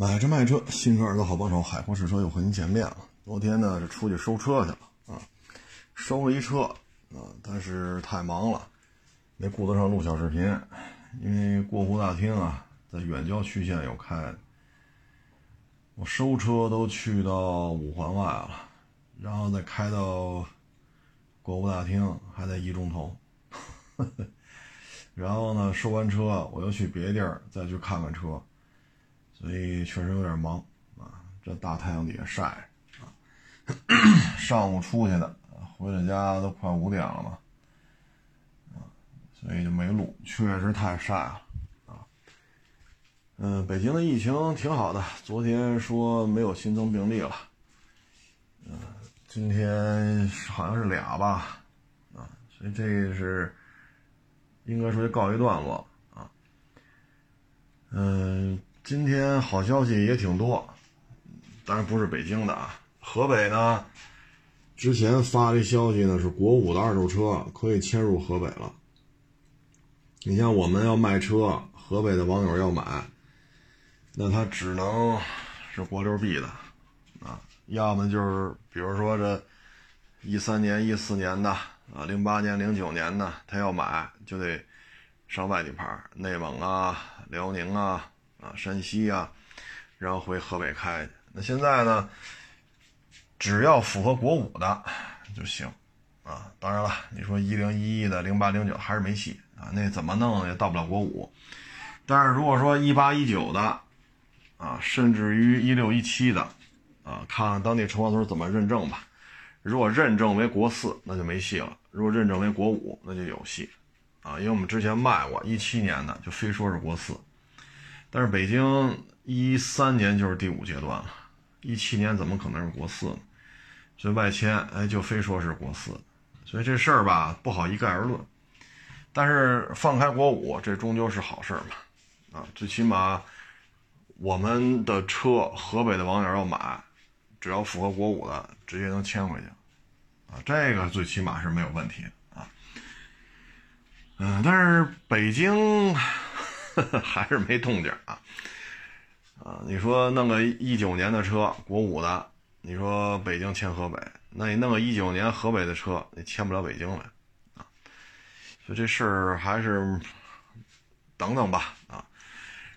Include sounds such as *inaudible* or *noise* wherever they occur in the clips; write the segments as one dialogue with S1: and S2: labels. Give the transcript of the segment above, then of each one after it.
S1: 买车卖车，新车耳朵好帮手，海阔试车又和您见面了。昨天呢是出去收车去了啊，收了一车啊，但是太忙了，没顾得上录小视频。因为过户大厅啊，在远郊区县有开，我收车都去到五环外了，然后再开到过户大厅，还得一钟头。然后呢，收完车我又去别地儿再去看看车。所以确实有点忙啊，这大太阳底下晒啊，*coughs* 上午出去的，回了家都快五点了嘛，啊，所以就没录，确实太晒了啊。嗯，北京的疫情挺好的，昨天说没有新增病例了，嗯，今天好像是俩吧，啊，所以这是应该说告一段落啊，嗯。今天好消息也挺多，当然不是北京的啊。河北呢，之前发的消息呢是国五的二手车可以迁入河北了。你像我们要卖车，河北的网友要买，那他只能是国六 B 的啊，要么就是比如说这一三年、一四年的啊，零八年、零九年的，他要买就得上外地牌，内蒙啊、辽宁啊。啊，山西啊，然后回河北开去。那现在呢，只要符合国五的就行啊。当然了，你说一零一一的、零八零九还是没戏啊。那怎么弄也到不了国五。但是如果说一八一九的啊，甚至于一六一七的啊，看看当地城管所怎么认证吧。如果认证为国四，那就没戏了；如果认证为国五，那就有戏啊。因为我们之前卖过一七年的，就非说是国四。但是北京一三年就是第五阶段了，一七年怎么可能是国四呢？所以外迁，哎，就非说是国四，所以这事儿吧不好一概而论。但是放开国五，这终究是好事嘛，啊，最起码我们的车，河北的网友要买，只要符合国五的，直接能迁回去，啊，这个最起码是没有问题啊。嗯，但是北京。*laughs* 还是没动静啊！啊，你说弄个一九年的车，国五的，你说北京迁河北，那你弄个一九年河北的车，你迁不了北京来啊！所以这事儿还是等等吧啊！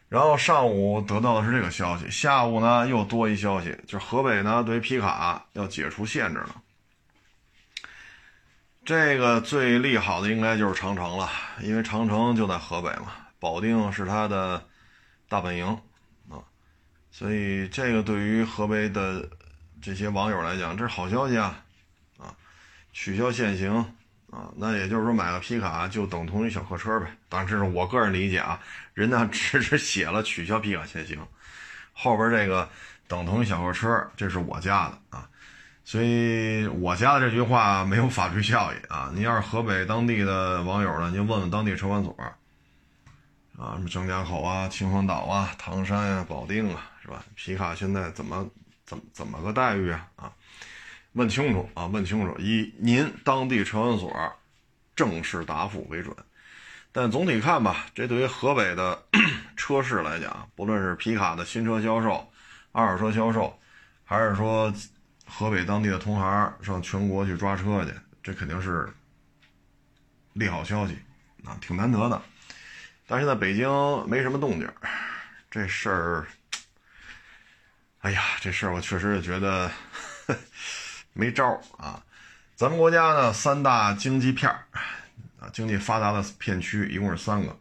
S1: 然后上午得到的是这个消息，下午呢又多一消息，就是河北呢对皮卡要解除限制了。这个最利好的应该就是长城了，因为长城就在河北嘛。保定是他的大本营啊，所以这个对于河北的这些网友来讲，这是好消息啊啊！取消限行啊，那也就是说买个皮卡就等同于小客车呗。当然这是我个人理解啊，人家 *laughs* 只是写了取消皮卡限行，后边这个等同于小客车，这是我加的啊，所以我加的这句话没有法律效益啊。你要是河北当地的网友呢，您问问当地车管所。啊，什么张家口啊、秦皇岛啊、唐山呀、保定啊，是吧？皮卡现在怎么怎么怎么个待遇啊？啊，问清楚啊，问清楚，以您当地车管所正式答复为准。但总体看吧，这对于河北的 *coughs* 车市来讲，不论是皮卡的新车销售、二手车销售，还是说河北当地的同行上全国去抓车去，这肯定是利好消息啊，挺难得的。但现在北京没什么动静，这事儿，哎呀，这事儿我确实是觉得没招啊。咱们国家呢，三大经济片儿啊，经济发达的片区一共是三个：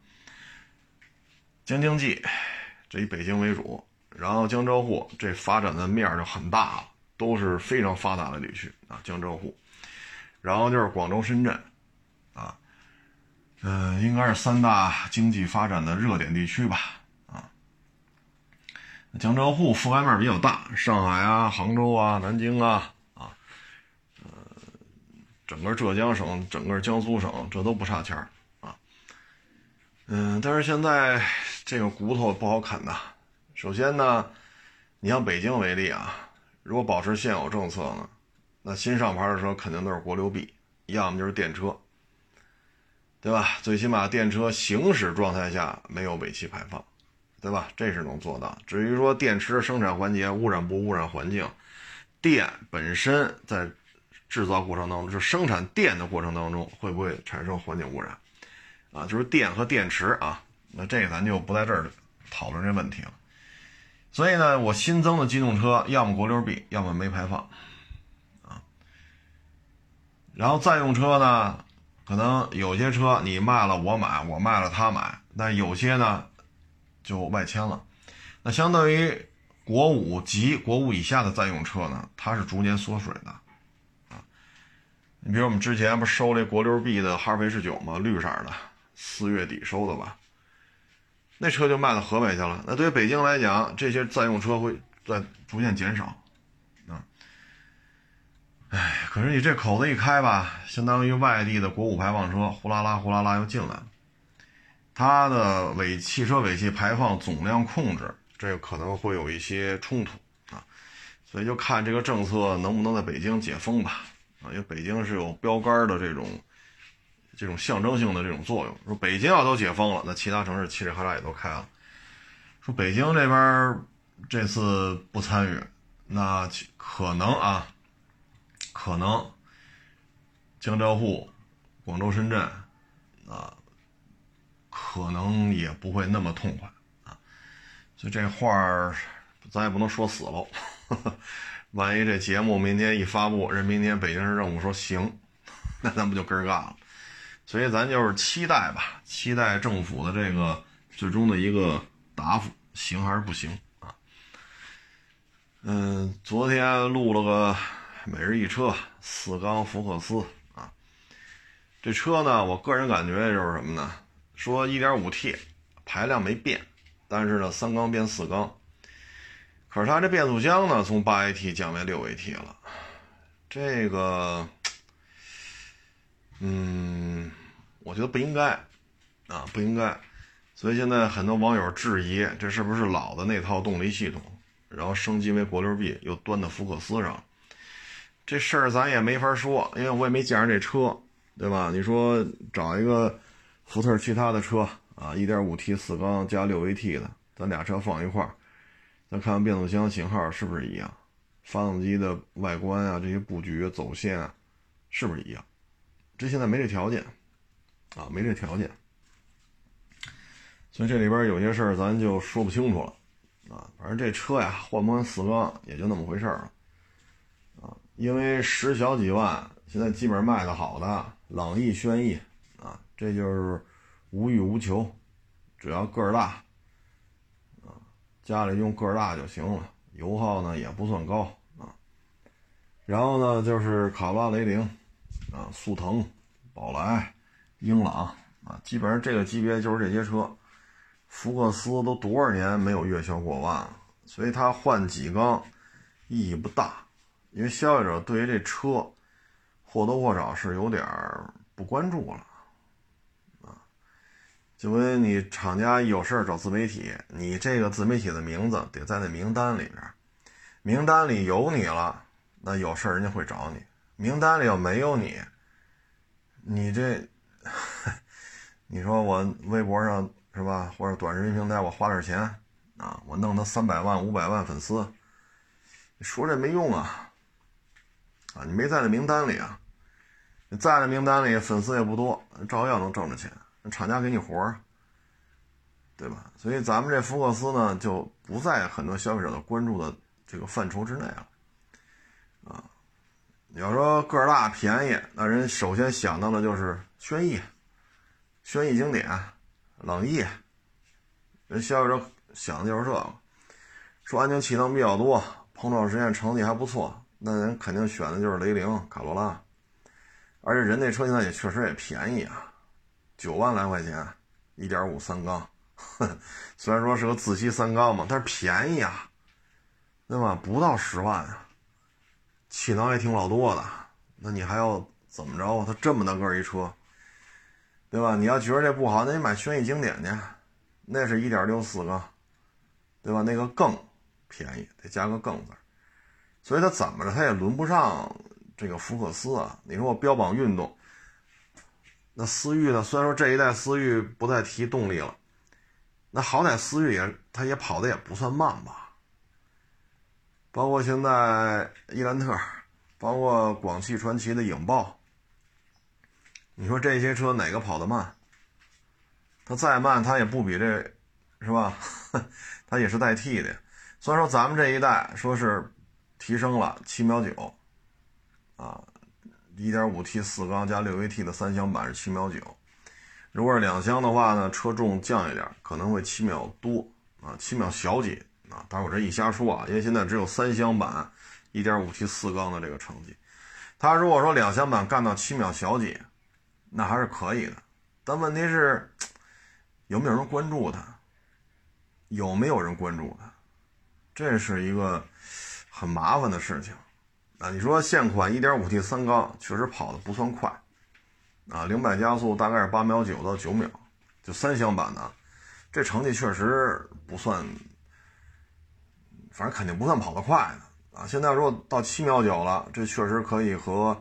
S1: 京津冀，这以北京为主；然后江浙沪，这发展的面儿就很大了，都是非常发达的地区啊，江浙沪；然后就是广州、深圳。嗯，应该是三大经济发展的热点地区吧？啊，江浙沪覆盖面比较大，上海啊、杭州啊、南京啊，啊，呃，整个浙江省、整个江苏省，这都不差钱啊。嗯，但是现在这个骨头不好啃呐。首先呢，你像北京为例啊，如果保持现有政策呢，那新上牌的车肯定都是国六 B，要么就是电车。对吧？最起码电车行驶状态下没有尾气排放，对吧？这是能做到。至于说电池生产环节污染不污染环境，电本身在制造过程当中，就生产电的过程当中会不会产生环境污染？啊，就是电和电池啊，那这个咱就不在这儿讨论这问题了。所以呢，我新增的机动车要么国六 B，要么没排放，啊，然后再用车呢，可能有些车你卖了我买，我卖了他买，但有些呢就外迁了。那相当于国五及国五以下的在用车呢，它是逐年缩水的，啊，你比如我们之前不收这国六 B 的哈弗 H 九吗？绿色的，四月底收的吧。那车就卖到河北去了。那对于北京来讲，这些在用车会在逐渐减少，哎，可是你这口子一开吧，相当于外地的国五排放车呼啦啦呼啦啦又进来了，它的尾汽车尾气排放总量控制，这个可能会有一些冲突啊，所以就看这个政策能不能在北京解封吧，啊，因为北京是有标杆的这种。这种象征性的这种作用，说北京要都解封了，那其他城市嘁哩喀喳也都开了。说北京这边这次不参与，那可能啊，可能江浙沪、广州、深圳啊，可能也不会那么痛快啊。所以这话儿咱也不能说死喽。*laughs* 万一这节目明天一发布，人明天北京市政府说行，*laughs* 那咱不就根儿干了？所以咱就是期待吧，期待政府的这个最终的一个答复，行还是不行啊？嗯，昨天录了个每日一车四缸福克斯啊，这车呢，我个人感觉就是什么呢？说 1.5T 排量没变，但是呢，三缸变四缸，可是它这变速箱呢，从 8AT 降为 6AT 了，这个，嗯。我觉得不应该，啊，不应该，所以现在很多网友质疑，这是不是老的那套动力系统，然后升级为国六 B，又端到福克斯上了，这事儿咱也没法说，因为我也没见着这车，对吧？你说找一个福特其他的车啊，1.5T 四缸加 6AT 的，咱俩车放一块儿，咱看看变速箱型号是不是一样，发动机的外观啊，这些布局走线啊，是不是一样？这现在没这条件。啊，没这条件，所以这里边有些事儿咱就说不清楚了，啊，反正这车呀换不换四缸也就那么回事儿了，因为十小几万，现在基本上卖的好的朗逸、轩逸，啊，这就是无欲无求，只要个儿大，啊，家里用个儿大就行了，油耗呢也不算高，啊，然后呢就是卡罗拉、雷凌，啊，速腾、宝来。英朗啊，基本上这个级别就是这些车。福克斯都多少年没有月销过万了，所以它换几缸意义不大，因为消费者对于这车或多或少是有点儿不关注了啊。就跟你厂家有事儿找自媒体，你这个自媒体的名字得在那名单里边，名单里有你了，那有事儿人家会找你；名单里要没有你，你这。*laughs* 你说我微博上是吧，或者短视频平台，我花点钱啊，我弄他三百万、五百万粉丝，你说这没用啊，啊，你没在那名单里啊，你在那名单里，粉丝也不多，照样能挣着钱，厂家给你活儿，对吧？所以咱们这福克斯呢，就不在很多消费者的关注的这个范畴之内了，啊。你要说个儿大便宜，那人首先想到的就是轩逸、轩逸经典、朗逸，人消费者想的就是这个。说安全气囊比较多，碰撞实验成绩还不错，那人肯定选的就是雷凌、卡罗拉。而且人那车现在也确实也便宜啊，九万来块钱，一点五三缸，*laughs* 虽然说是个自吸三缸嘛，但是便宜啊，对吧？不到十万啊。气囊也挺老多的，那你还要怎么着啊？它这么大个一车，对吧？你要觉得这不好，那你买轩逸经典去，那是一点六四缸，对吧？那个更便宜，得加个更字。所以它怎么着，它也轮不上这个福克斯啊。你说我标榜运动，那思域呢？虽然说这一代思域不再提动力了，那好歹思域也，它也跑的也不算慢吧。包括现在伊兰特，包括广汽传祺的影豹，你说这些车哪个跑得慢？它再慢，它也不比这，是吧？*laughs* 它也是代替的。虽然说咱们这一代说是提升了七秒九，啊，一点五 T 四缸加六 AT 的三厢版是七秒九，如果是两厢的话呢，车重降一点，可能会七秒多啊，七秒小几啊。当然我这一瞎说啊，因为现在只有三厢版一点五 T 四缸的这个成绩，它如果说两厢版干到七秒小几，那还是可以的。但问题是，有没有人关注它？有没有人关注它？这是一个很麻烦的事情啊！你说现款 1.5T 三缸确实跑的不算快啊，零百加速大概是八秒九到九秒，就三厢版的，这成绩确实不算，反正肯定不算跑得快的啊！现在如果到七秒九了，这确实可以和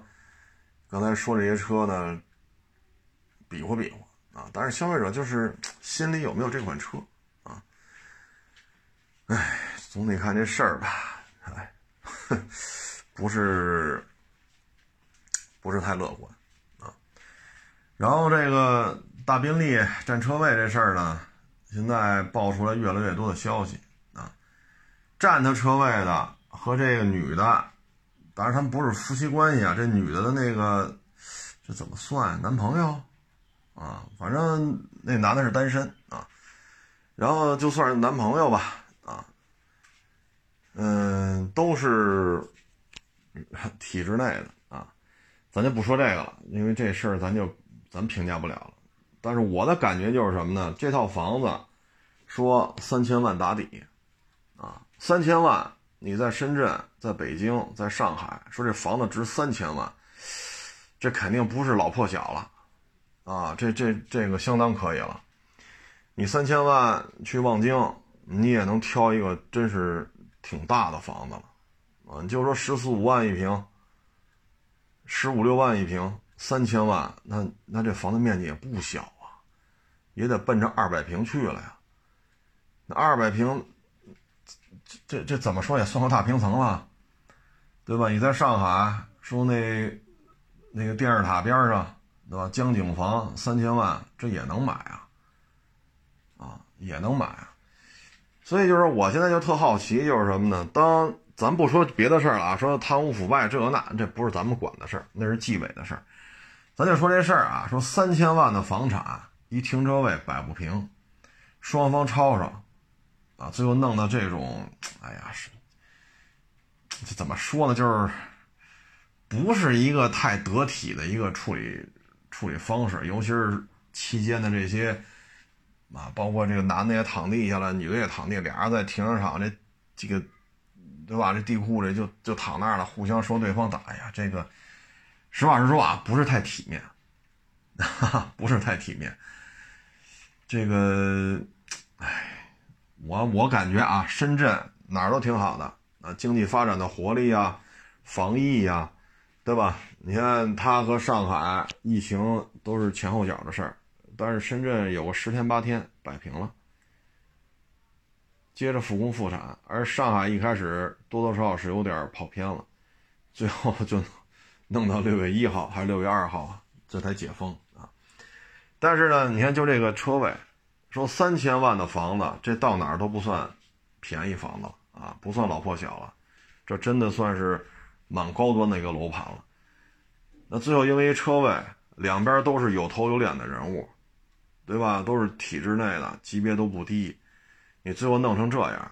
S1: 刚才说这些车呢比划比划啊！但是消费者就是心里有没有这款车啊？哎。总得看这事儿吧，*laughs* 不是不是太乐观啊。然后这个大宾利占车位这事儿呢，现在爆出来越来越多的消息啊。占他车位的和这个女的，当然他们不是夫妻关系啊。这女的的那个这怎么算男朋友啊？反正那男的是单身啊。然后就算是男朋友吧。都是体制内的啊，咱就不说这个了，因为这事儿咱就咱评价不了了。但是我的感觉就是什么呢？这套房子说三千万打底啊，三千万你在深圳、在北京、在上海，说这房子值三千万，这肯定不是老破小了啊，这这这个相当可以了。你三千万去望京，你也能挑一个真是。挺大的房子了，啊，你就说十四五万一平，十五六万一平，三千万，那那这房子面积也不小啊，也得奔着二百平去了呀。那二百平，这这怎么说也算个大平层了，对吧？你在上海说那那个电视塔边上，对吧？江景房三千万，这也能买啊，啊，也能买啊。所以就是我现在就特好奇，就是什么呢？当咱不说别的事儿了啊，说贪污腐败这个那，这不是咱们管的事儿，那是纪委的事儿。咱就说这事儿啊，说三千万的房产，一停车位摆不平，双方吵吵，啊，最后弄到这种，哎呀，是这怎么说呢？就是不是一个太得体的一个处理处理方式，尤其是期间的这些。啊，包括这个男的也躺地下了，女的也躺地，俩人在停车场这这个，对吧？这地库里就就躺那儿了，互相说对方打。哎呀，这个实话实说啊，不是太体面，哈哈，不是太体面。这个，哎，我我感觉啊，深圳哪儿都挺好的啊，经济发展的活力呀，防疫呀，对吧？你看它和上海疫情都是前后脚的事儿。但是深圳有个十天八天摆平了，接着复工复产，而上海一开始多多少少是有点跑偏了，最后就弄到六月一号还是六月二号这才解封啊。但是呢，你看就这个车位，说三千万的房子，这到哪儿都不算便宜房子了啊，不算老破小了，这真的算是蛮高端的一个楼盘了。那最后因为车位两边都是有头有脸的人物。对吧？都是体制内的，级别都不低，你最后弄成这样，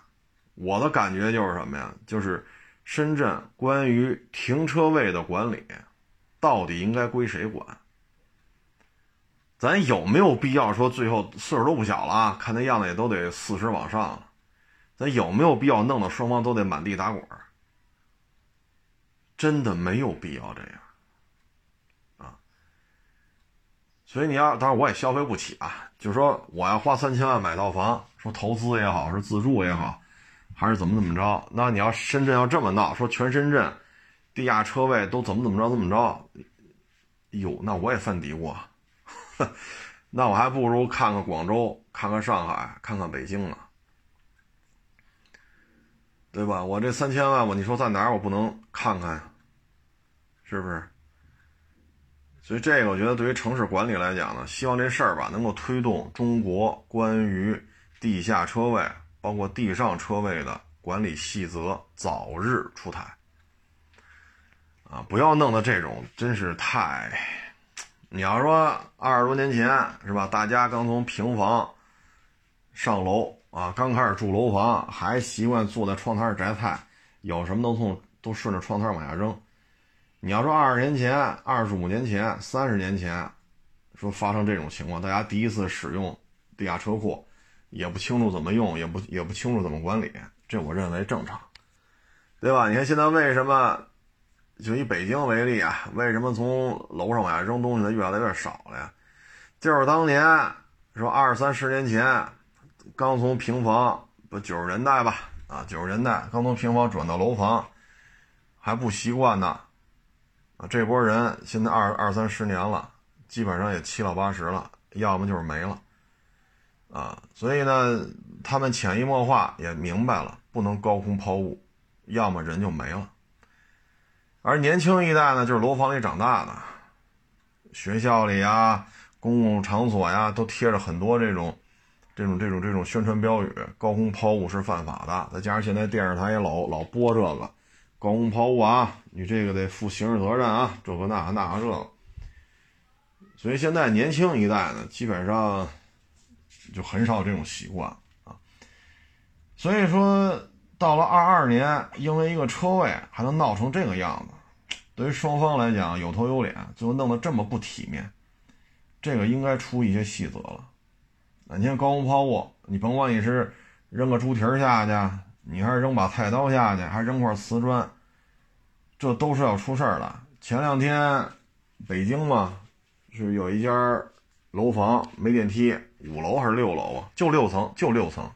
S1: 我的感觉就是什么呀？就是深圳关于停车位的管理，到底应该归谁管？咱有没有必要说最后岁数都不小了，看那样子也都得四十往上了，咱有没有必要弄得双方都得满地打滚？真的没有必要这样啊。所以你要，当然我也消费不起啊。就说，我要花三千万买套房，说投资也好，是自住也好，还是怎么怎么着？那你要深圳要这么闹，说全深圳地下车位都怎么怎么着怎么着？哟，那我也犯嘀咕，*laughs* 那我还不如看看广州，看看上海，看看北京呢，对吧？我这三千万，我你说在哪儿我不能看看？是不是？所以这个我觉得对于城市管理来讲呢，希望这事儿吧能够推动中国关于地下车位包括地上车位的管理细则早日出台。啊，不要弄得这种真是太……你要说二十多年前是吧？大家刚从平房上楼啊，刚开始住楼房，还习惯坐在窗台上摘菜，有什么都从都顺着窗台往下扔。你要说二十年前、二十五年前、三十年前，说发生这种情况，大家第一次使用地下车库，也不清楚怎么用，也不也不清楚怎么管理，这我认为正常，对吧？你看现在为什么？就以北京为例啊，为什么从楼上往下扔东西的越来越少了呀？就是当年说二三十年前，刚从平房不九十年代吧，啊九十年代刚从平房转到楼房，还不习惯呢，啊这波人现在二二三十年了，基本上也七老八十了，要么就是没了，啊所以呢，他们潜移默化也明白了，不能高空抛物，要么人就没了。而年轻一代呢，就是楼房里长大的，学校里呀、公共场所呀，都贴着很多这种、这种、这种、这种宣传标语：高空抛物是犯法的。再加上现在电视台也老老播这个高空抛物啊，你这个得负刑事责任啊，这个那那个这个。所以现在年轻一代呢，基本上就很少这种习惯啊。所以说。到了二二年，因为一个车位还能闹成这个样子，对于双方来讲有头有脸，最后弄得这么不体面，这个应该出一些细则了。那你看高空抛物，你甭管你是扔个猪蹄下去，你还是扔把菜刀下去，还是扔块瓷砖，这都是要出事儿的。前两天北京嘛，是有一家楼房没电梯，五楼还是六楼啊？就六层，就六层。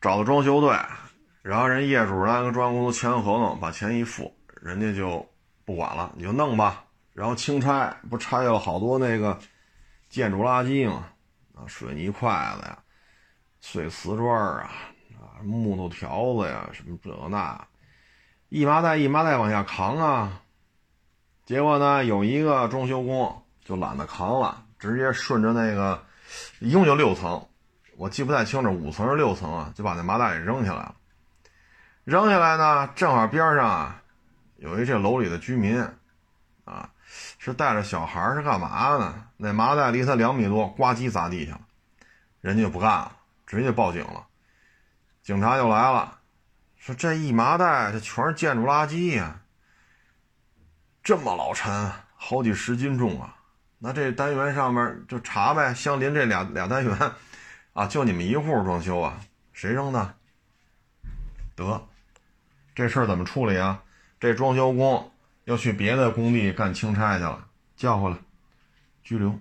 S1: 找到装修队，然后人业主呢跟装修公司签合同，把钱一付，人家就不管了，你就弄吧。然后清拆，不拆了好多那个建筑垃圾嘛，啊，水泥块子呀，碎瓷砖，啊，木头条子呀，什么这那，一麻袋一麻袋往下扛啊。结果呢，有一个装修工就懒得扛了，直接顺着那个，一共就六层。我记不太清楚，五层是六层啊，就把那麻袋给扔下来了。扔下来呢，正好边上啊，有一这楼里的居民，啊，是带着小孩是干嘛呢？那麻袋离他两米多，呱唧砸地下了，人家就不干了，直接报警了。警察就来了，说这一麻袋这全是建筑垃圾呀，这么老沉，好几十斤重啊。那这单元上面就查呗，相邻这俩俩单元。啊，就你们一户装修啊？谁扔的？得，这事儿怎么处理啊？这装修工要去别的工地干清拆去了，叫回来，拘留。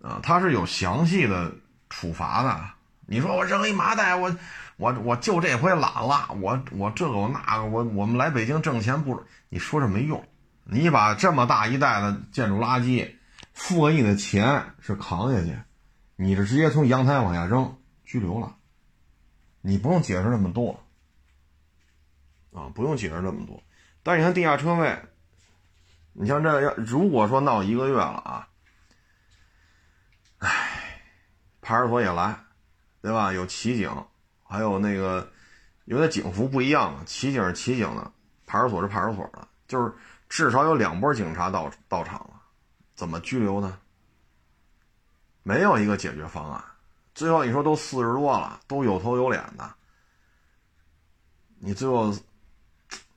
S1: 啊，他是有详细的处罚的。你说我扔一麻袋，我我我就这回懒了，我我这个我那个，我我们来北京挣钱不？你说这没用。你把这么大一袋的建筑垃圾，付个亿的钱是扛下去。你是直接从阳台往下扔，拘留了。你不用解释那么多，啊，不用解释那么多。但是你看地下车位，你像这要如果说闹一个月了啊，唉，派出所也来，对吧？有骑警，还有那个，因为警服不一样嘛，骑警是骑警的，派出所是派出所的，就是至少有两波警察到到场了，怎么拘留呢？没有一个解决方案，最后你说都四十多了，都有头有脸的，你最后，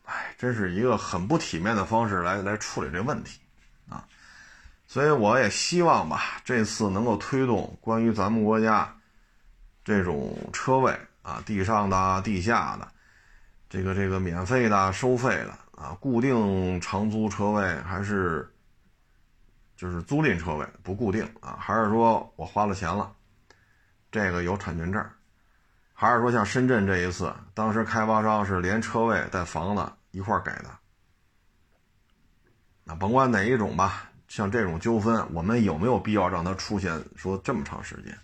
S1: 哎，真是一个很不体面的方式来来处理这问题，啊，所以我也希望吧，这次能够推动关于咱们国家这种车位啊，地上的、地下的，这个这个免费的、收费的啊，固定长租车位还是。就是租赁车位不固定啊，还是说我花了钱了，这个有产权证，还是说像深圳这一次，当时开发商是连车位带房子一块给的，那甭管哪一种吧，像这种纠纷，我们有没有必要让它出现说这么长时间？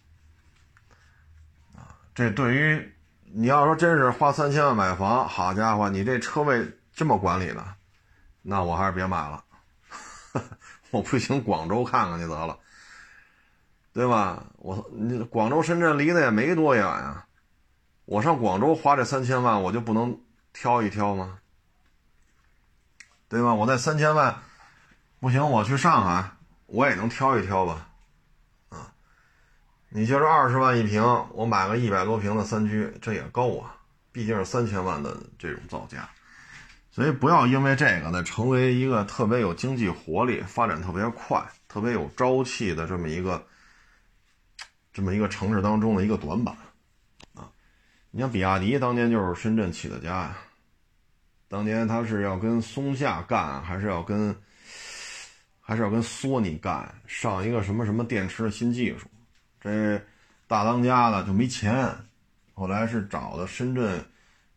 S1: 这对于你要说真是花三千万买房，好家伙，你这车位这么管理的，那我还是别买了，*laughs* 我不行广州看看去得了，对吧？我你广州深圳离得也没多远啊，我上广州花这三千万，我就不能挑一挑吗？对吧？我那三千万不行，我去上海，我也能挑一挑吧？你就是二十万一平，我买个一百多平的三居，这也够啊！毕竟是三千万的这种造价，所以不要因为这个呢，成为一个特别有经济活力、发展特别快、特别有朝气的这么一个这么一个城市当中的一个短板啊！你像比亚迪当年就是深圳起的家呀。当年他是要跟松下干，还是要跟，还是要跟索尼干，上一个什么什么电池的新技术？这大当家的就没钱，后来是找的深圳，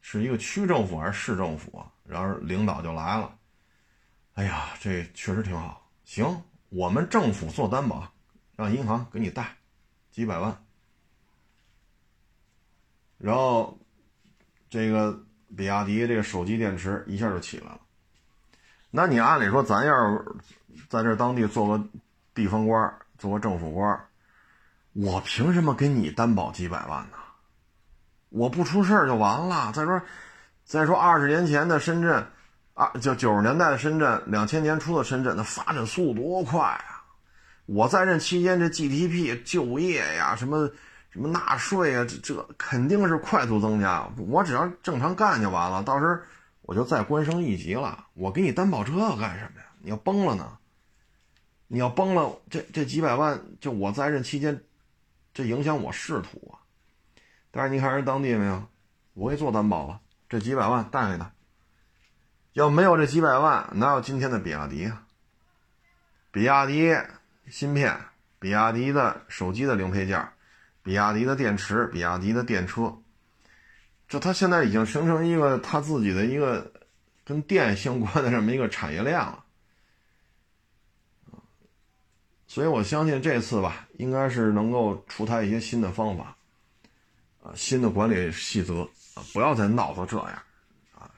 S1: 是一个区政府还是市政府？然后领导就来了，哎呀，这确实挺好。行，我们政府做担保，让银行给你贷几百万，然后这个。比亚迪这个手机电池一下就起来了，那你按理说，咱要是在这当地做个地方官，做个政府官，我凭什么给你担保几百万呢？我不出事儿就完了。再说，再说二十年前的深圳，啊，就九十年代的深圳，两千年初的深圳，那发展速度多快啊！我在任期间，这 GDP、就业呀，什么。什么纳税啊？这这肯定是快速增加。我只要正常干就完了，到时候我就再官升一级了。我给你担保这干什么呀？你要崩了呢？你要崩了，这这几百万就我在任期间，这影响我仕途啊。但是你看人当地没有？我给做担保了，这几百万带给他。要没有这几百万，哪有今天的比亚迪啊？比亚迪芯片，比亚迪的手机的零配件。比亚迪的电池，比亚迪的电车，这它现在已经形成一个它自己的一个跟电相关的这么一个产业链了，所以我相信这次吧，应该是能够出台一些新的方法，啊，新的管理细则啊，不要再闹到这样，啊，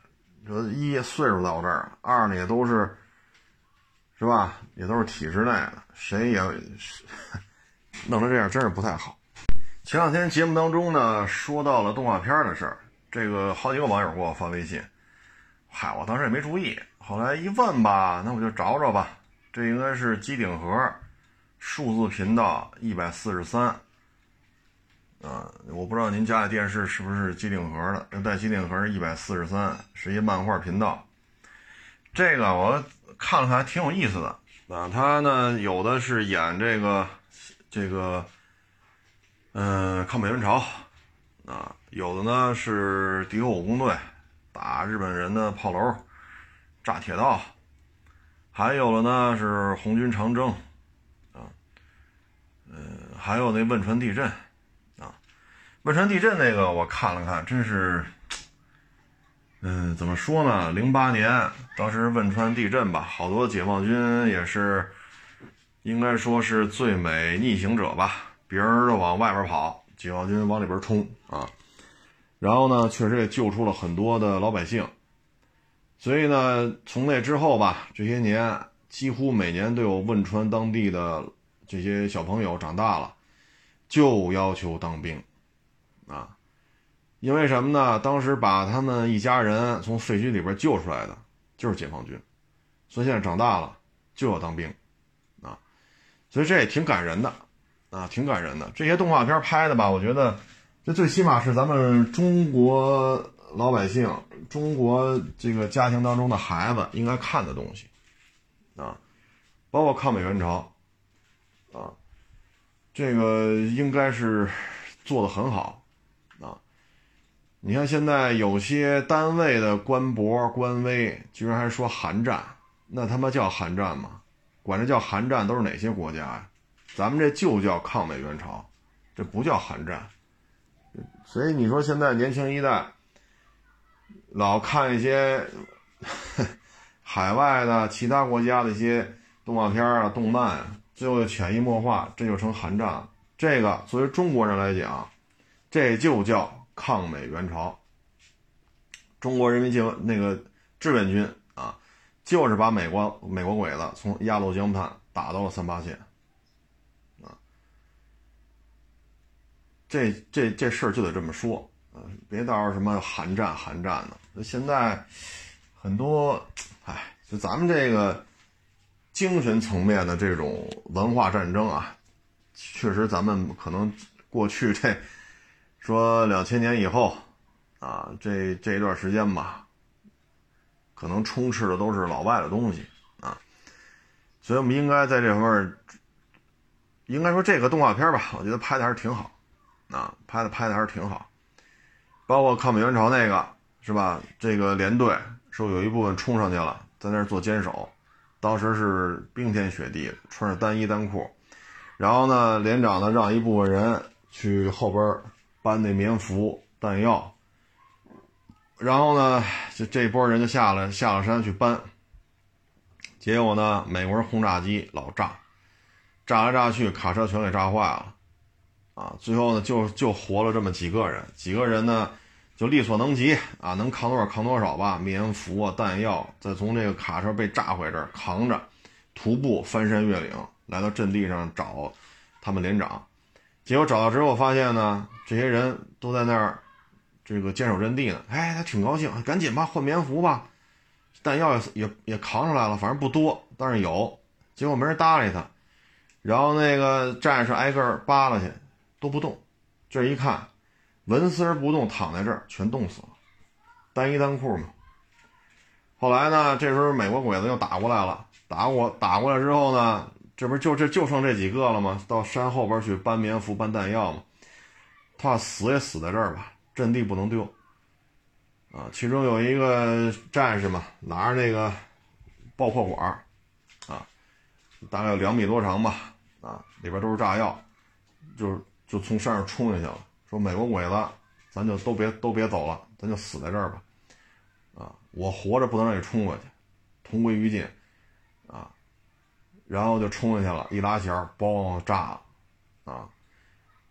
S1: 说一岁数到这儿了，二呢也都是，是吧？也都是体制内的，谁也 *laughs* 弄成这样，真是不太好。前两天节目当中呢，说到了动画片的事儿，这个好几个网友给我发微信，嗨，我当时也没注意，后来一问吧，那我就找找吧，这应该是机顶盒数字频道一百四十三，啊，我不知道您家的电视是不是机顶盒的，要带机顶盒是一百四十三，是一漫画频道，这个我看了看还挺有意思的，啊，他呢有的是演这个这个。嗯，抗美援朝，啊，有的呢是敌后武工队打日本人的炮楼，炸铁道，还有的呢是红军长征，还有那汶川地震，啊，汶川地震那个我看了看，真是，嗯，怎么说呢？零八年当时汶川地震吧，好多解放军也是，应该说是最美逆行者吧。别人都往外边跑，解放军往里边冲啊！然后呢，确实也救出了很多的老百姓。所以呢，从那之后吧，这些年几乎每年都有汶川当地的这些小朋友长大了，就要求当兵啊！因为什么呢？当时把他们一家人从废墟里边救出来的就是解放军，所以现在长大了就要当兵啊！所以这也挺感人的。啊，挺感人的。这些动画片拍的吧，我觉得这最起码是咱们中国老百姓、中国这个家庭当中的孩子应该看的东西啊，包括抗美援朝啊，这个应该是做的很好啊。你看现在有些单位的官博、官微居然还说韩战，那他妈叫韩战吗？管这叫韩战都是哪些国家呀？咱们这就叫抗美援朝，这不叫韩战。所以你说现在年轻一代老看一些 *laughs* 海外的其他国家的一些动画片啊、动漫啊，最后就潜移默化，这就成韩战了。这个作为中国人来讲，这就叫抗美援朝。中国人民解放那个志愿军啊，就是把美国美国鬼子从鸭绿江畔打到了三八线。啊，这这这事儿就得这么说。嗯，别到时候什么寒战寒战的，现在很多，哎，就咱们这个精神层面的这种文化战争啊，确实咱们可能过去这说两千年以后啊，这这一段时间吧，可能充斥的都是老外的东西啊，所以我们应该在这方面，应该说这个动画片吧，我觉得拍的还是挺好啊，拍的拍的还是挺好。包括抗美援朝那个是吧？这个连队说有一部分冲上去了，在那儿做坚守，当时是冰天雪地，穿着单衣单裤，然后呢，连长呢让一部分人去后边搬那棉服弹药，然后呢，就这波人就下了下了山去搬，结果呢，美国人轰炸机老炸，炸来炸去，卡车全给炸坏了。啊，最后呢，就就活了这么几个人，几个人呢，就力所能及啊，能扛多少扛多少吧，棉服啊，弹药，再从这个卡车被炸毁这儿扛着，徒步翻山越岭来到阵地上找他们连长，结果找到之后发现呢，这些人都在那儿这个坚守阵地呢，哎，他挺高兴，赶紧吧，换棉服吧，弹药也也也扛上来了，反正不多，但是有，结果没人搭理他，然后那个战士挨个扒拉去。都不动，这一看，纹丝儿不动，躺在这儿，全冻死了，单衣单裤嘛。后来呢，这时候美国鬼子又打过来了，打过打过来之后呢，这不就这就剩这几个了吗？到山后边去搬棉服、搬弹药嘛。他死也死在这儿吧，阵地不能丢。啊，其中有一个战士嘛，拿着那个爆破管啊，大概有两米多长吧，啊，里边都是炸药，就是。就从山上冲下去了，说美国鬼子，咱就都别都别走了，咱就死在这儿吧，啊，我活着不能让你冲过去，同归于尽，啊，然后就冲下去了，一拉弦，嘣，炸了，啊，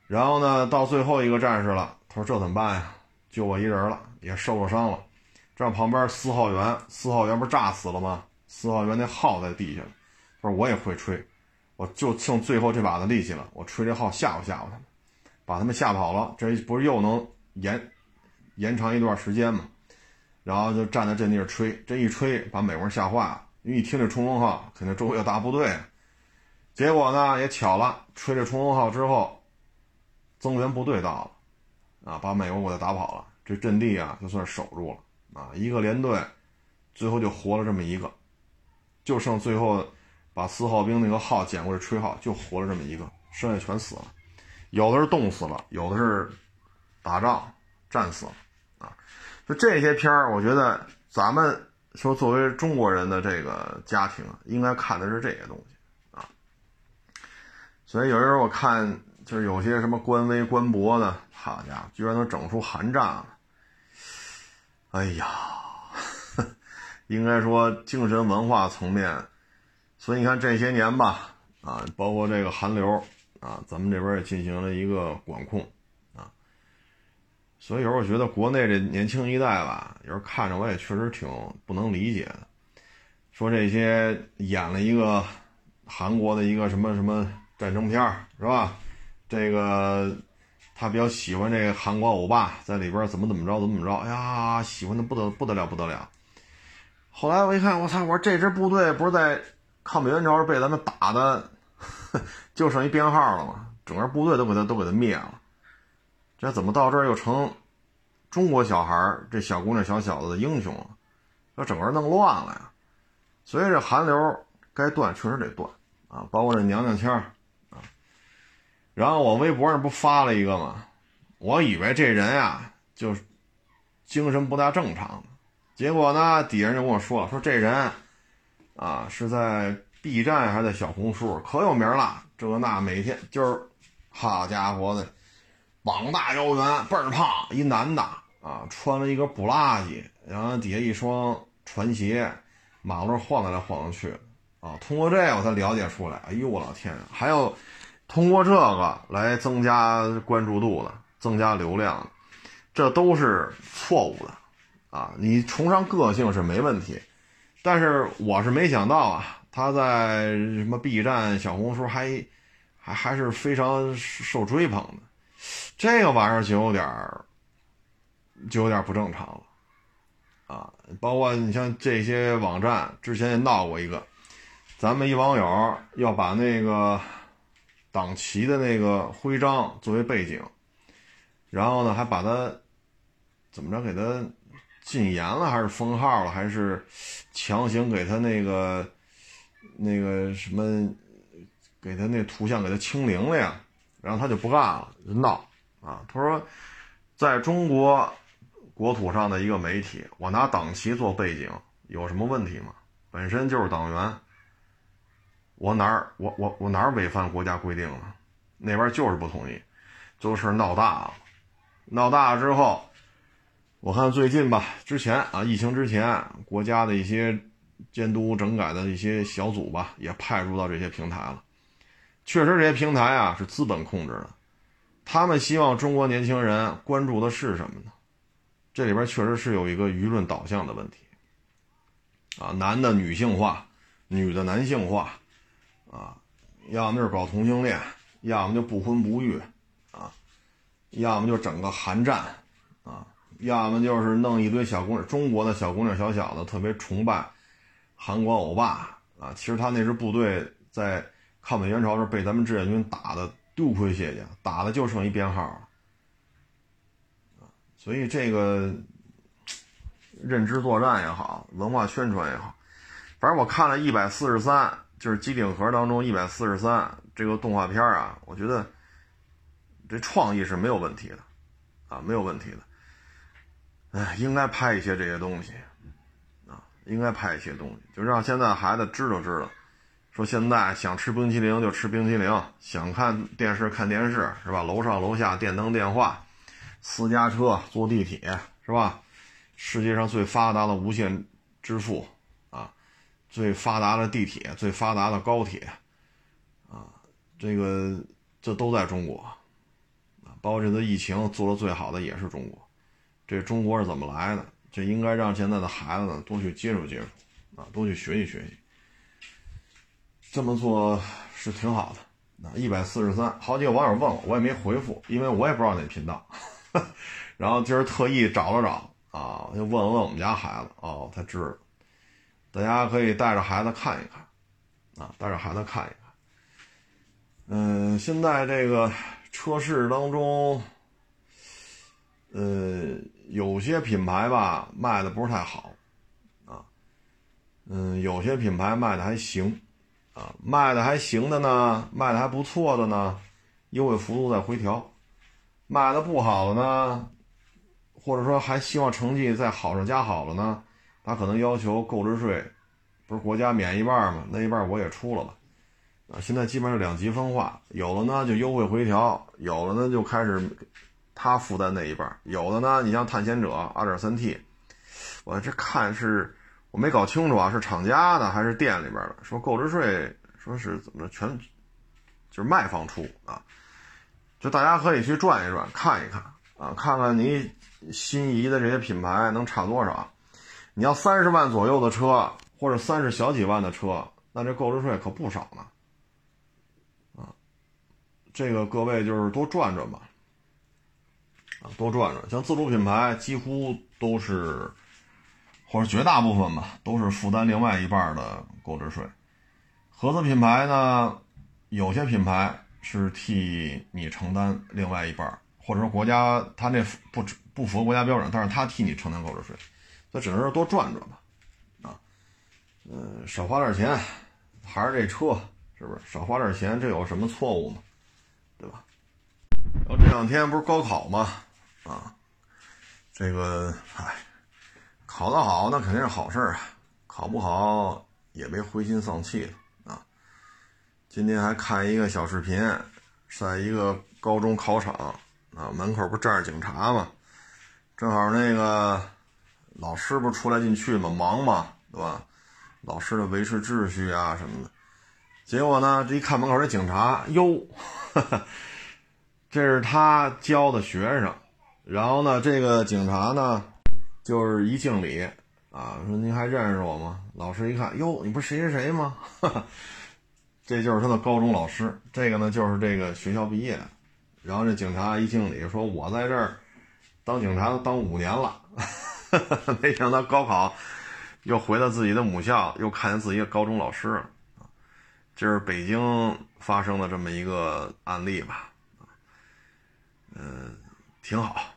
S1: 然后呢，到最后一个战士了，他说这怎么办呀？就我一人了，也受了伤了，这旁边四号员，四号员不是炸死了吗？四号员那号在地下，他说我也会吹，我就剩最后这把子力气了，我吹这号吓唬吓唬他们。把他们吓跑了，这不是又能延延长一段时间吗？然后就站在阵地上吹，这一吹把美国人吓坏了，因为一听这冲锋号，肯定周围有大部队。结果呢，也巧了，吹这冲锋号之后，增援部队到了，啊，把美国给他打跑了，这阵地啊就算守住了啊。一个连队最后就活了这么一个，就剩最后把四号兵那个号捡过来吹号，就活了这么一个，剩下全死了。有的是冻死了，有的是打仗战死了，啊，就这些片儿，我觉得咱们说作为中国人的这个家庭，应该看的是这些东西，啊，所以有时候我看就是有些什么官微官博的，好家伙，居然能整出寒战了，哎呀，*laughs* 应该说精神文化层面，所以你看这些年吧，啊，包括这个韩流。啊，咱们这边也进行了一个管控，啊，所以有时候我觉得国内这年轻一代吧，有时候看着我也确实挺不能理解的。说这些演了一个韩国的一个什么什么战争片是吧？这个他比较喜欢这个韩国欧巴，在里边怎么怎么着怎么怎么着，哎呀，喜欢的不得不得了不得了。后来我一看，我操，我说这支部队不是在抗美援朝被咱们打的。*laughs* 就剩一编号了嘛，整个部队都给他都给他灭了，这怎么到这儿又成中国小孩这小姑娘小小子的英雄了？这整个弄乱了呀！所以这韩流该断确实得断啊，包括这娘娘腔啊。然后我微博上不发了一个吗？我以为这人呀就精神不大正常，结果呢底下人就跟我说说这人啊是在。B 站还在小红书可有名了，这那每天就是，好家伙的，膀大腰圆，倍儿胖，一男的啊，穿了一个布拉吉，然后底下一双船鞋，马路上晃来晃去，啊，通过这个我才了解出来。哎呦我老天，还有通过这个来增加关注度的，增加流量，这都是错误的啊！你崇尚个性是没问题，但是我是没想到啊，他在什么 B 站、小红书还还还是非常受追捧的，这个玩意儿就有点就有点不正常了啊！包括你像这些网站之前也闹过一个。咱们一网友要把那个党旗的那个徽章作为背景，然后呢，还把它怎么着给他禁言了，还是封号了，还是强行给他那个那个什么，给他那图像给他清零了呀？然后他就不干了，就闹啊！他说，在中国国土上的一个媒体，我拿党旗做背景有什么问题吗？本身就是党员。我哪儿我我我哪儿违反国家规定了？那边就是不同意，这事闹大了，闹大了之后，我看最近吧，之前啊，疫情之前，国家的一些监督整改的一些小组吧，也派入到这些平台了。确实，这些平台啊是资本控制的，他们希望中国年轻人关注的是什么呢？这里边确实是有一个舆论导向的问题啊，男的女性化，女的男性化。啊，要么就是搞同性恋，要么就不婚不育，啊，要么就整个寒战，啊，要么就是弄一堆小姑娘，中国的小姑娘小小的特别崇拜韩国欧巴，啊，其实他那支部队在抗美援朝时候被咱们志愿军打的丢盔卸甲，打的就剩一编号了，所以这个认知作战也好，文化宣传也好，反正我看了一百四十三。就是机顶盒当中一百四十三这个动画片啊，我觉得这创意是没有问题的，啊，没有问题的。哎，应该拍一些这些东西，应该拍一些东西，就让现在孩子知道知道，说现在想吃冰淇淋就吃冰淇淋，想看电视看电视是吧？楼上楼下电灯电话，私家车坐地铁是吧？世界上最发达的无线支付啊。最发达的地铁，最发达的高铁，啊，这个这都在中国，啊，包括这次疫情做的最好的也是中国，这中国是怎么来的？这应该让现在的孩子呢多去接触接触，啊，多去学习学习，这么做是挺好的。啊，一百四十三，好几个网友问我，我也没回复，因为我也不知道哪频道，*laughs* 然后今儿特意找了找，啊，就问了问我们家孩子，哦，才知道。大家可以带着孩子看一看，啊，带着孩子看一看。嗯，现在这个车市当中，呃，有些品牌吧卖的不是太好，啊，嗯，有些品牌卖的还行，啊，卖的还行的呢，卖的还不错的呢，优惠幅度在回调；卖的不好的呢，或者说还希望成绩再好上加好了呢。他可能要求购置税，不是国家免一半吗？那一半我也出了吧？啊，现在基本上两极分化，有的呢就优惠回调，有的呢就开始他负担那一半，有的呢，你像探险者 2.3T，我这看是我没搞清楚啊，是厂家的还是店里边的？说购置税说是怎么着，全就是卖方出啊，就大家可以去转一转，看一看啊，看看你心仪的这些品牌能差多少。你要三十万左右的车，或者三十小几万的车，那这购置税可不少呢。啊，这个各位就是多转转吧，多转转。像自主品牌几乎都是，或者绝大部分吧，都是负担另外一半的购置税。合资品牌呢，有些品牌是替你承担另外一半，或者说国家他那不不符合国家标准，但是他替你承担购置税。那只能是多转转吧，啊，嗯，少花点钱，还是这车，是不是？少花点钱，这有什么错误吗？对吧？然后这两天不是高考吗？啊，这个，唉，考得好那肯定是好事啊，考不好也别灰心丧气啊。今天还看一个小视频，在一个高中考场啊，门口不站着警察吗？正好那个。老师不是出来进去吗？忙嘛，对吧？老师的维持秩序啊什么的。结果呢，这一看门口这警察，哟，*laughs* 这是他教的学生。然后呢，这个警察呢，就是一敬礼啊，说您还认识我吗？老师一看，哟，你不是谁谁谁吗？*laughs* 这就是他的高中老师。这个呢，就是这个学校毕业。然后这警察一敬礼，说我在这儿当警察当五年了，*laughs* 没想到高考又回到自己的母校，又看见自己的高中老师啊。这是北京发生的这么一个案例吧？嗯，挺好。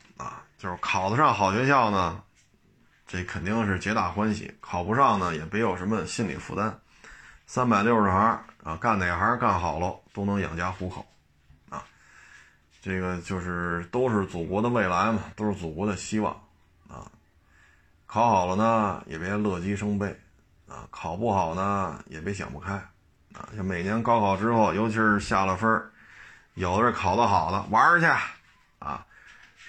S1: 就是考得上好学校呢，这肯定是皆大欢喜；考不上呢，也别有什么心理负担。三百六十行啊，干哪行干好了都能养家糊口啊。这个就是都是祖国的未来嘛，都是祖国的希望啊。考好了呢，也别乐极生悲啊；考不好呢，也别想不开啊。像每年高考之后，尤其是下了分有的是考得好的玩去啊。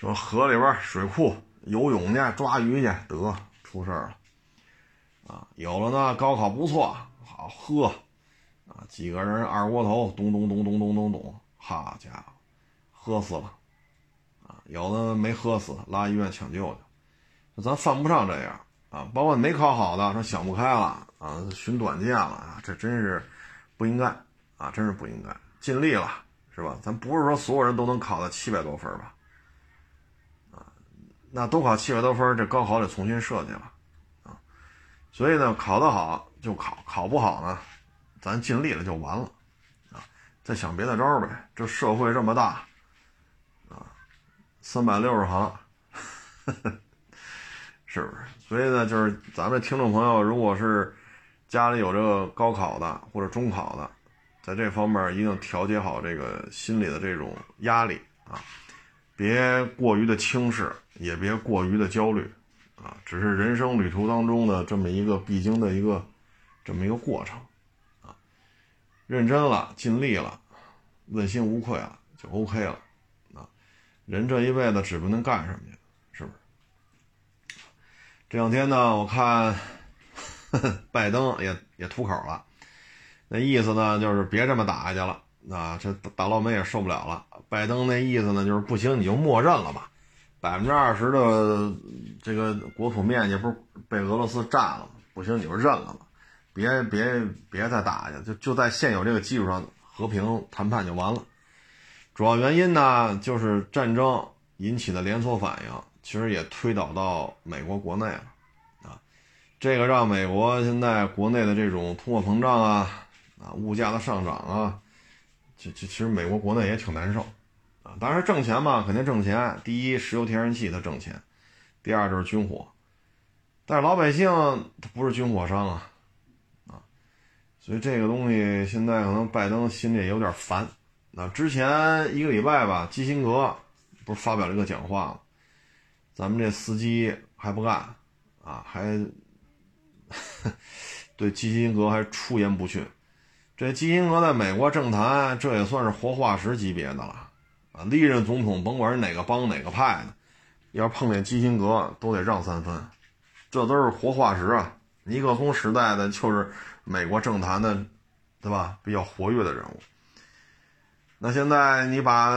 S1: 说河里边水库游泳去抓鱼去，得出事儿了，啊，有了呢，高考不错，好喝，啊，几个人二锅头，咚咚咚咚咚咚咚，好家伙，喝死了，啊，有的没喝死，拉医院抢救去，咱犯不上这样啊，包括没考好的，说想不开了啊，寻短见了啊，这真是不应该啊，真是不应该，尽力了是吧？咱不是说所有人都能考到七百多分吧？那都考七百多分，这高考得重新设计了，啊，所以呢，考得好就考，考不好呢，咱尽力了就完了，啊，再想别的招呗。这社会这么大，啊，三百六十行，是不是？所以呢，就是咱们听众朋友，如果是家里有这个高考的或者中考的，在这方面一定调节好这个心理的这种压力啊。别过于的轻视，也别过于的焦虑，啊，只是人生旅途当中的这么一个必经的一个这么一个过程，啊，认真了，尽力了，问心无愧了，就 OK 了，啊，人这一辈子指不定干什么去，是不是？这两天呢，我看 *laughs* 拜登也也吐口了，那意思呢，就是别这么打下去了。啊，这大老美也受不了了。拜登那意思呢，就是不行，你就默认了吧。百分之二十的这个国土面积不是被俄罗斯占了吗？不行，你就认了吧，别别别再打去，就就在现有这个基础上和平谈判就完了。主要原因呢，就是战争引起的连锁反应，其实也推导到美国国内了啊。这个让美国现在国内的这种通货膨胀啊，啊，物价的上涨啊。其其其实美国国内也挺难受，当然挣钱嘛，肯定挣钱。第一，石油天然气它挣钱；第二就是军火，但是老百姓他不是军火商啊，啊，所以这个东西现在可能拜登心里也有点烦。那之前一个礼拜吧，基辛格不是发表了一个讲话吗？咱们这司机还不干啊，还 *laughs* 对基辛格还出言不逊。这基辛格在美国政坛，这也算是活化石级别的了，啊，历任总统甭管是哪个帮哪个派的，要碰见基辛格都得让三分，这都是活化石啊！尼克松时代的就是美国政坛的，对吧？比较活跃的人物。那现在你把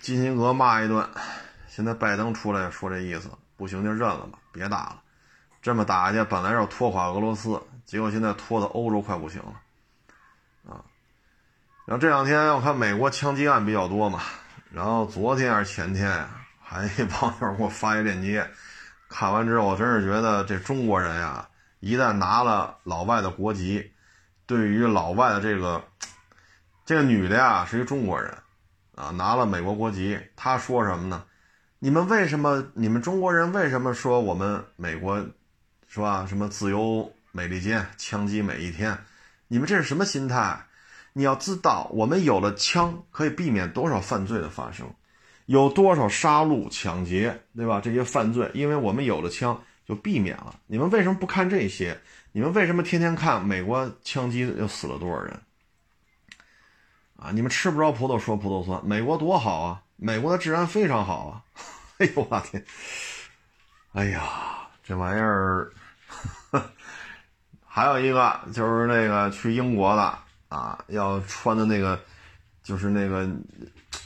S1: 基辛格骂一顿，现在拜登出来说这意思，不行就认了吧，别打了。这么打下去，本来要拖垮俄罗斯，结果现在拖的欧洲快不行了。啊然后这两天我看美国枪击案比较多嘛，然后昨天还是前天呀，还一网友给我发一链接，看完之后我真是觉得这中国人呀，一旦拿了老外的国籍，对于老外的这个这个女的呀是一中国人，啊拿了美国国籍，她说什么呢？你们为什么你们中国人为什么说我们美国是吧？什么自由美利坚，枪击每一天？你们这是什么心态？你要知道，我们有了枪，可以避免多少犯罪的发生，有多少杀戮、抢劫，对吧？这些犯罪，因为我们有了枪，就避免了。你们为什么不看这些？你们为什么天天看美国枪击又死了多少人？啊！你们吃不着葡萄说葡萄酸，美国多好啊！美国的治安非常好啊！*laughs* 哎呦我天！哎呀，这玩意儿 *laughs* 还有一个就是那个去英国的啊，要穿的那个就是那个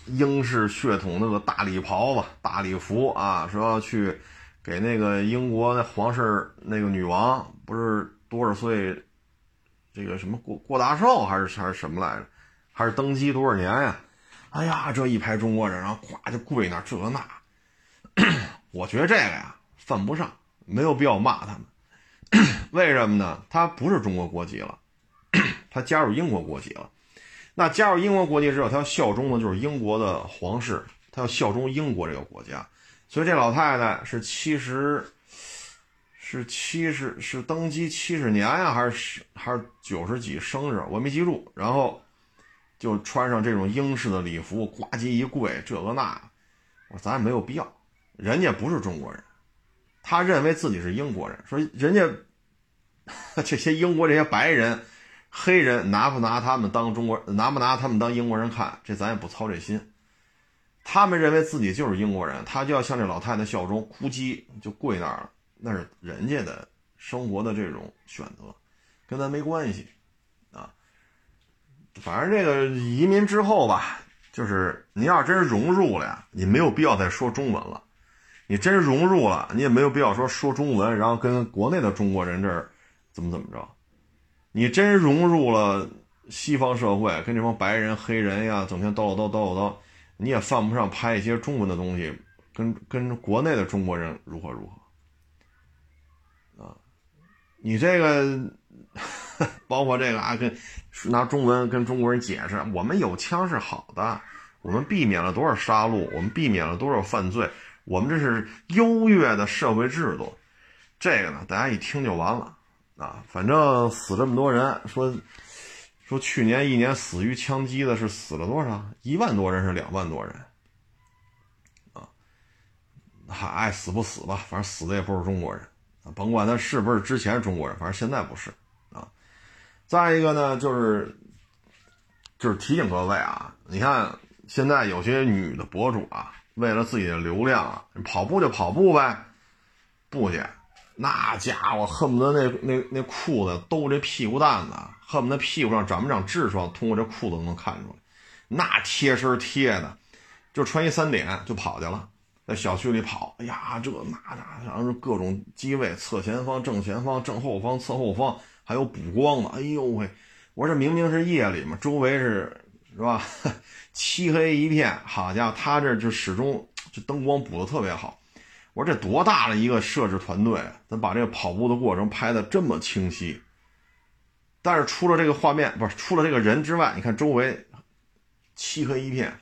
S1: 英式血统那个大礼袍吧、大礼服啊，说要去给那个英国那皇室那个女王不是多少岁，这个什么过过大寿还是还是什么来着，还是登基多少年呀？哎呀，这一排中国人，然后咵就跪那这那，*coughs* 我觉得这个呀犯不上，没有必要骂他们。*coughs* 为什么呢？他不是中国国籍了，*clears throat* 他加入英国国籍了。那加入英国国籍之后，他要效忠的就是英国的皇室，他要效忠英国这个国家。所以这老太太是七十，是七十，是登基七十年呀，还是还是九十几生日？我没记住。然后就穿上这种英式的礼服，呱唧一跪，这个那，我说咱也没有必要。人家不是中国人。他认为自己是英国人，说人家 *laughs* 这些英国这些白人、黑人拿不拿他们当中国，拿不拿他们当英国人看，这咱也不操这心。他们认为自己就是英国人，他就要向这老太太效忠，哭唧就跪那儿了，那是人家的生活的这种选择，跟咱没关系啊。反正这个移民之后吧，就是你要真融入了呀，你没有必要再说中文了。你真融入了，你也没有必要说说中文，然后跟国内的中国人这儿怎么怎么着。你真融入了西方社会，跟这帮白人、黑人呀，整天叨叨叨叨叨，你也犯不上拍一些中文的东西，跟跟国内的中国人如何如何啊？你这个 *laughs* 包括这个啊，跟拿中文跟中国人解释，我们有枪是好的，我们避免了多少杀戮，我们避免了多少犯罪。我们这是优越的社会制度，这个呢，大家一听就完了啊。反正死这么多人，说说去年一年死于枪击的是死了多少？一万多人是两万多人啊？还爱死不死吧？反正死的也不是中国人，甭管他是不是之前中国人，反正现在不是啊。再一个呢，就是就是提醒各位啊，你看现在有些女的博主啊。为了自己的流量啊，跑步就跑步呗，不去，那家伙恨不得那那那裤子兜这屁股蛋子，恨不得屁股上长不长痔疮，通过这裤子都能看出来，那贴身贴的，就穿一三点就跑去了，在小区里跑，哎呀，这那那，然后各种机位，侧前方、正前方、正后方、侧后方，还有补光的，哎呦喂，我这明明是夜里嘛，周围是是吧？*laughs* 漆黑一片，好家伙，他这就始终这灯光补的特别好。我说这多大的一个摄制团队，咱把这个跑步的过程拍的这么清晰。但是除了这个画面，不是除了这个人之外，你看周围漆黑一片。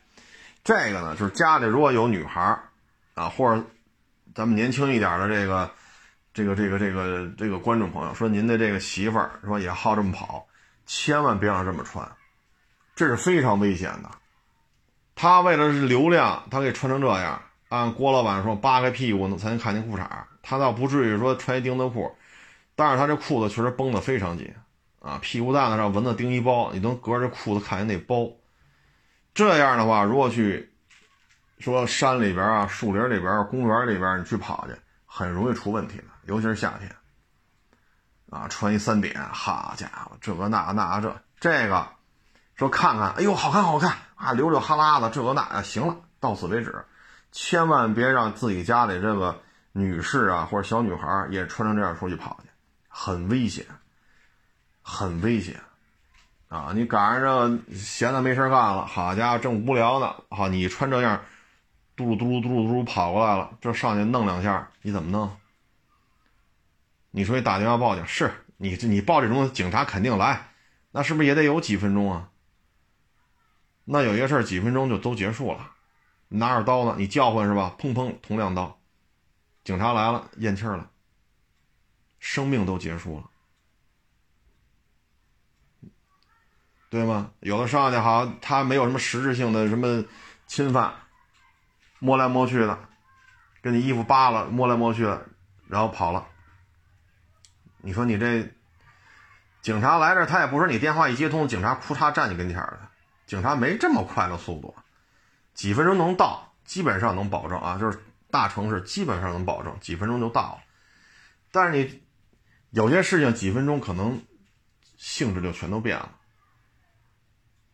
S1: 这个呢，就是家里如果有女孩啊，或者咱们年轻一点的这个这个这个这个这个观众朋友，说您的这个媳妇儿说也好这么跑，千万别让这么穿，这是非常危险的。他为了是流量，他给穿成这样。按郭老板说，扒开屁股才能看见裤衩。他倒不至于说穿一钉子裤，但是他这裤子确实绷得非常紧啊，屁股蛋子上蚊子叮一包，你能隔着裤子看见那包。这样的话，如果去说山里边啊、树林里边、公园里边，你去跑去，很容易出问题的，尤其是夏天啊，穿一三点，好家伙，这个那那这这个。说看看，哎呦，好看好看啊，流流哈喇子，这个那啊，行了，到此为止，千万别让自己家里这个女士啊或者小女孩也穿成这样出去跑去，很危险，很危险，啊，你赶上这闲的没事干了，好家伙，正无聊呢，好，你穿这样，嘟噜嘟噜嘟噜嘟噜跑过来了，这上去弄两下，你怎么弄？你说你打电话报警，是你你报这种警察肯定来，那是不是也得有几分钟啊？那有些事儿几分钟就都结束了，拿着刀呢，你叫唤是吧？砰砰，捅两刀，警察来了，咽气儿了，生命都结束了，对吗？有的上去好，他没有什么实质性的什么侵犯，摸来摸去的，跟你衣服扒了，摸来摸去的，然后跑了。你说你这警察来这，他也不说你电话一接通，警察哭嚓站你跟前儿了。警察没这么快的速度，几分钟能到，基本上能保证啊，就是大城市基本上能保证几分钟就到了。但是你有些事情几分钟可能性质就全都变了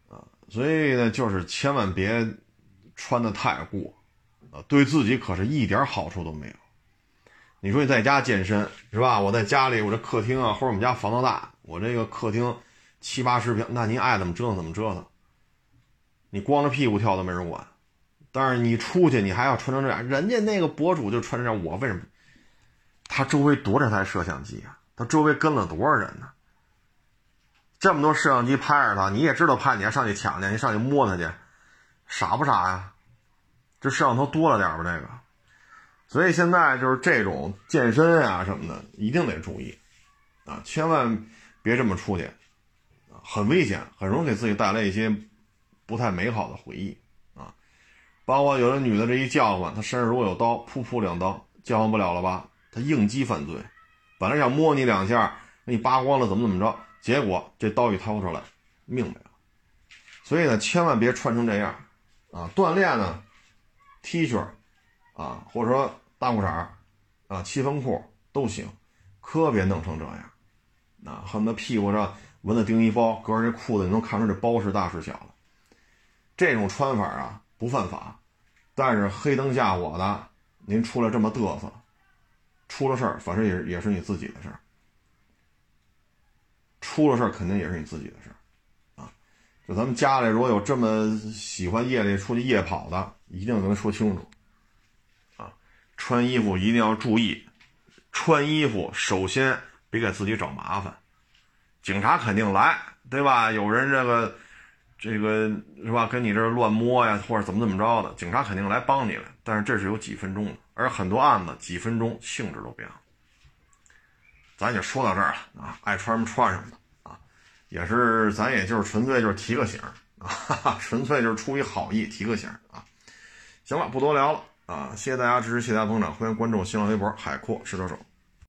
S1: 啊，所以呢，就是千万别穿的太过啊，对自己可是一点好处都没有。你说你在家健身是吧？我在家里，我这客厅啊，或者我们家房子大，我这个客厅七八十平，那您爱怎么折腾怎么折腾。你光着屁股跳都没人管，但是你出去你还要穿成这样，人家那个博主就穿成这样，我为什么？他周围多少台摄像机啊？他周围跟了多少人呢？这么多摄像机拍着他，你也知道怕，你还上去抢去，你上去摸他去，傻不傻呀？这摄像头多了点吧？这个，所以现在就是这种健身啊什么的，一定得注意啊，千万别这么出去很危险，很容易给自己带来一些。不太美好的回忆啊，包括有的女的这一叫唤，她身上如果有刀，噗噗两刀，叫唤不了了吧？她应激犯罪，本来想摸你两下，给你扒光了，怎么怎么着？结果这刀一掏出来，命没了。所以呢，千万别穿成这样啊！锻炼呢，T 恤啊，或者说大裤衩啊，七分裤都行，可别弄成这样啊！恨不得屁股上纹的钉一包，隔着这裤子你能看出这包是大是小了。这种穿法啊不犯法，但是黑灯瞎火的，您出来这么嘚瑟，出了事儿，反正也也是你自己的事儿。出了事儿肯定也是你自己的事儿，啊，就咱们家里如果有这么喜欢夜里出去夜跑的，一定跟他说清楚，啊，穿衣服一定要注意，穿衣服首先别给自己找麻烦，警察肯定来，对吧？有人这个。这个是吧？跟你这乱摸呀，或者怎么怎么着的，警察肯定来帮你了。但是这是有几分钟的，而很多案子几分钟性质都变了。咱就说到这儿了啊，爱穿什么穿什么的啊，也是咱也就是纯粹就是提个醒啊，*laughs* 纯粹就是出于好意提个醒啊。行了，不多聊了啊，谢谢大家支持，谢谢大家捧场，欢迎关注新浪微博海阔试车手。